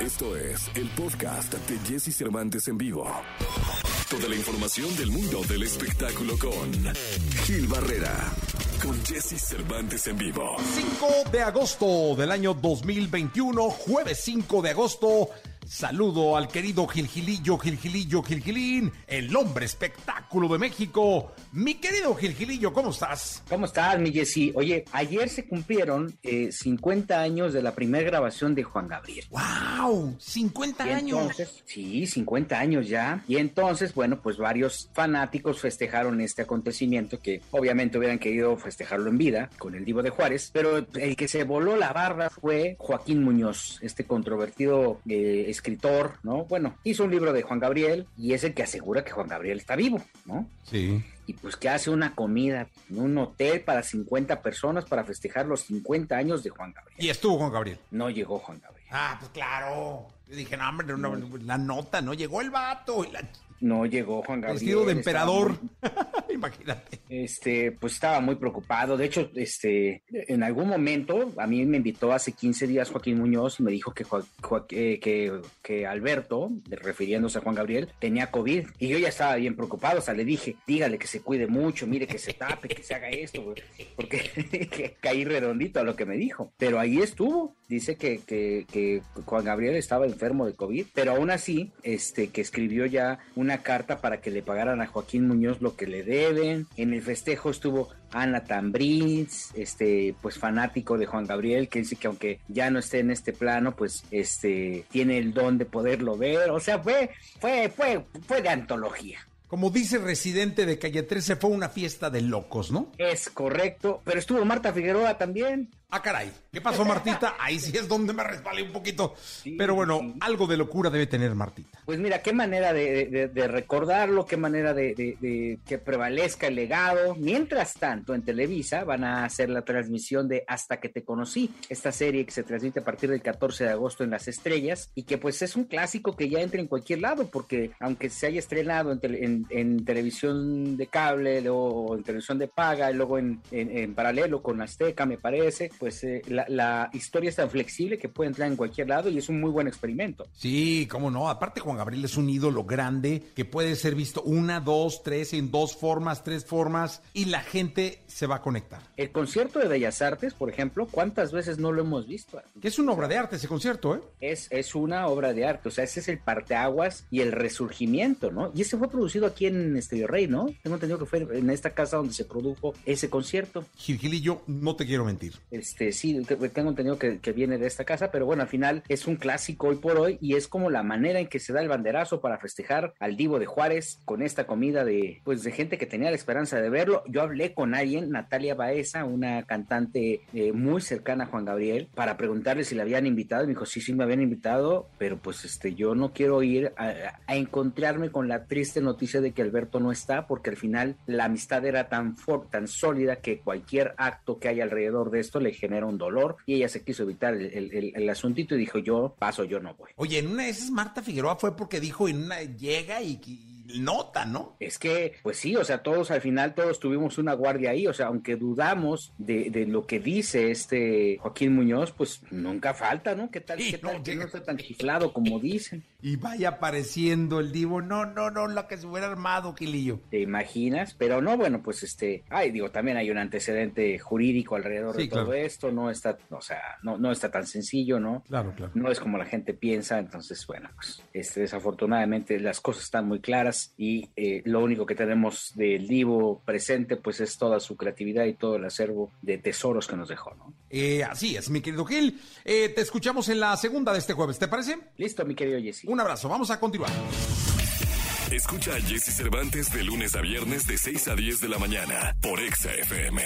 Esto es el podcast de Jesse Cervantes en vivo. Toda la información del mundo del espectáculo con Gil Barrera, con Jesse Cervantes en vivo. 5 de agosto del año 2021, jueves 5 de agosto. Saludo al querido Gilgilillo, Gilgilillo, Gilgilín, el hombre espectáculo de México. Mi querido Gilgilillo, ¿cómo estás? ¿Cómo estás, mi Jessy? Oye, ayer se cumplieron eh, 50 años de la primera grabación de Juan Gabriel. ¡Wow! ¡50 Y años! entonces, sí, 50 años ya. Y entonces, bueno, pues varios fanáticos festejaron este acontecimiento que obviamente hubieran querido festejarlo en vida con el Divo de Juárez, pero el que se voló la barra fue Joaquín Muñoz, este controvertido eh, escritor, ¿no? Bueno, hizo un libro de Juan Gabriel y es el que asegura que Juan Gabriel está vivo, ¿no? Sí. y pues que hace una comida en un hotel para 50 personas para festejar los 50 años de Juan Gabriel. Y estuvo Juan Gabriel. No llegó Juan Gabriel. Ah, pues claro. Yo dije, no, hombre, no, la nota, ¿no? Llegó el vato. y la- No llegó Juan Gabriel. Vestido de emperador. muy- Imagínate. este, pues estaba muy preocupado. De hecho, este, en algún momento a mí me invitó hace 15 días Joaquín Muñoz y me dijo que, Joa- Joa- eh, que, que Alberto, refiriéndose a Juan Gabriel, tenía COVID. Y yo ya estaba bien preocupado. O sea, le dije, dígale que se cuide mucho, mire que se tape, que se haga esto, güey", porque que caí redondito a lo que me dijo. Pero ahí estuvo. Dice que, que, que Juan Gabriel estaba enfermo de COVID, pero aún así, este, que escribió ya una carta para que le pagaran a Joaquín Muñoz lo que le En el festejo estuvo Ana Tambriz, este, pues fanático de Juan Gabriel, que dice que aunque ya no esté en este plano, pues este, tiene el don de poderlo ver. O sea, fue, fue, fue, fue de antología. Como dice Residente de Calle 13, fue una fiesta de locos, ¿no? Es correcto, pero estuvo Marta Figueroa también. Ah, caray. ¿Qué pasó, Martita? Ahí sí es donde me resbalé un poquito. Sí, Pero bueno, sí. algo de locura debe tener Martita. Pues mira, qué manera de, de- de recordarlo, qué manera de, que prevalezca el legado. Mientras tanto, en Televisa van a hacer la transmisión de Hasta que te conocí, esta serie que se transmite a partir del 14 de agosto en las estrellas y que pues es un clásico que ya entra en cualquier lado, porque aunque se haya estrenado en, tele- en- en televisión de cable o en televisión de paga y luego en- en paralelo con Azteca, me parece, pues eh, la, la historia es tan flexible que puede entrar en cualquier lado y es un muy buen experimento. Sí, cómo no. Aparte, Juan Gabriel es un ídolo grande que puede ser visto una, dos, tres, en dos formas, tres formas, y la gente se va a conectar. El concierto de Bellas Artes, por ejemplo, ¿cuántas veces no lo hemos visto? Que es una obra de arte ese concierto, ¿eh? Es, es una obra de arte, o sea, ese es el parteaguas y el resurgimiento, ¿no? Y ese fue producido aquí en Estudio Rey, ¿no? Tengo entendido que fue en esta casa donde se produjo ese concierto. Gilgilillo, no te quiero mentir. Este, sí, te- tengo entendido que, viene de esta casa, pero bueno, al final es un clásico hoy por hoy y es como la manera en que se da el banderazo para festejar al Divo de Juárez con esta comida de, pues, de gente que tenía la esperanza de verlo. Yo hablé con alguien, Natalia Baeza, una cantante eh, muy cercana a Juan Gabriel, para preguntarle si la habían invitado y me dijo, sí, sí me habían invitado, pero pues este, yo no quiero ir a, encontrarme con la triste noticia de que Alberto no está, porque al final la amistad era tan, for- tan sólida que cualquier acto que haya alrededor de esto le genera un dolor y ella se quiso evitar el, el- asuntito y dijo yo paso, yo no voy. Oye, en una de esas Marta Figueroa fue porque dijo en una llega y nota, ¿no? Es que, pues sí, o sea, todos al final, todos tuvimos una guardia ahí, o sea, aunque dudamos de, de lo que dice este Joaquín Muñoz, pues nunca falta, ¿no? ¿Qué tal, qué tal que no está tan chiflado como dicen? Y vaya apareciendo el divo. No, no, no, la que se hubiera armado, Gilillo. ¿Te imaginas? Pero no, bueno, pues este, ay, digo, también hay un antecedente jurídico alrededor Sí, de todo claro. esto, no está, o sea, no, no está tan sencillo, ¿no? Claro, claro. No es como la gente piensa, entonces, bueno, pues este, desafortunadamente las cosas están muy claras y eh, lo único que tenemos del Divo presente, pues es toda su creatividad y todo el acervo de tesoros que nos dejó, ¿no? Eh, así es, mi querido Gil. Eh, te escuchamos en la segunda de este jueves, ¿te parece? Listo, mi querido Jesse. Un abrazo, vamos a continuar. Escucha a Jesse Cervantes de lunes a viernes de 6 a 10 de la mañana por Exa FM.